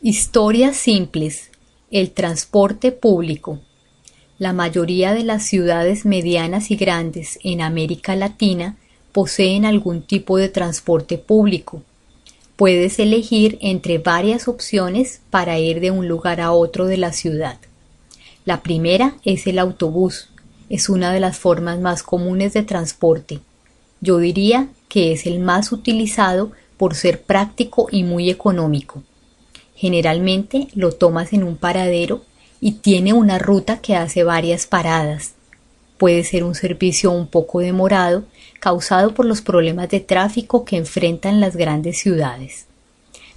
Historias simples. El transporte público. La mayoría de las ciudades medianas y grandes en América Latina poseen algún tipo de transporte público. Puedes elegir entre varias opciones para ir de un lugar a otro de la ciudad. La primera es el autobús. Es una de las formas más comunes de transporte. Yo diría que es el más utilizado por ser práctico y muy económico. Generalmente lo tomas en un paradero y tiene una ruta que hace varias paradas. Puede ser un servicio un poco demorado, causado por los problemas de tráfico que enfrentan las grandes ciudades.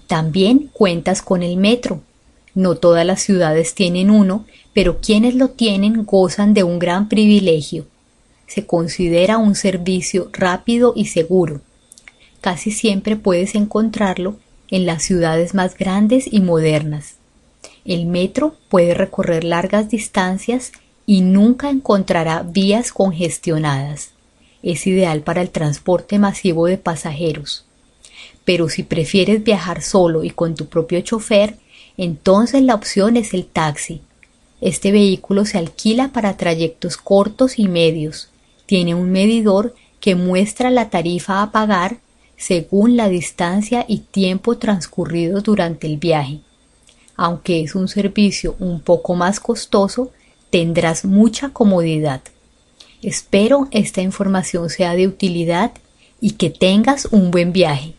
También cuentas con el metro. No todas las ciudades tienen uno, pero quienes lo tienen gozan de un gran privilegio. Se considera un servicio rápido y seguro. Casi siempre puedes encontrarlo en las ciudades más grandes y modernas. El metro puede recorrer largas distancias y nunca encontrará vías congestionadas. Es ideal para el transporte masivo de pasajeros. Pero si prefieres viajar solo y con tu propio chofer, entonces la opción es el taxi. Este vehículo se alquila para trayectos cortos y medios. Tiene un medidor que muestra la tarifa a pagar según la distancia y tiempo transcurrido durante el viaje. Aunque es un servicio un poco más costoso, tendrás mucha comodidad. Espero esta información sea de utilidad y que tengas un buen viaje.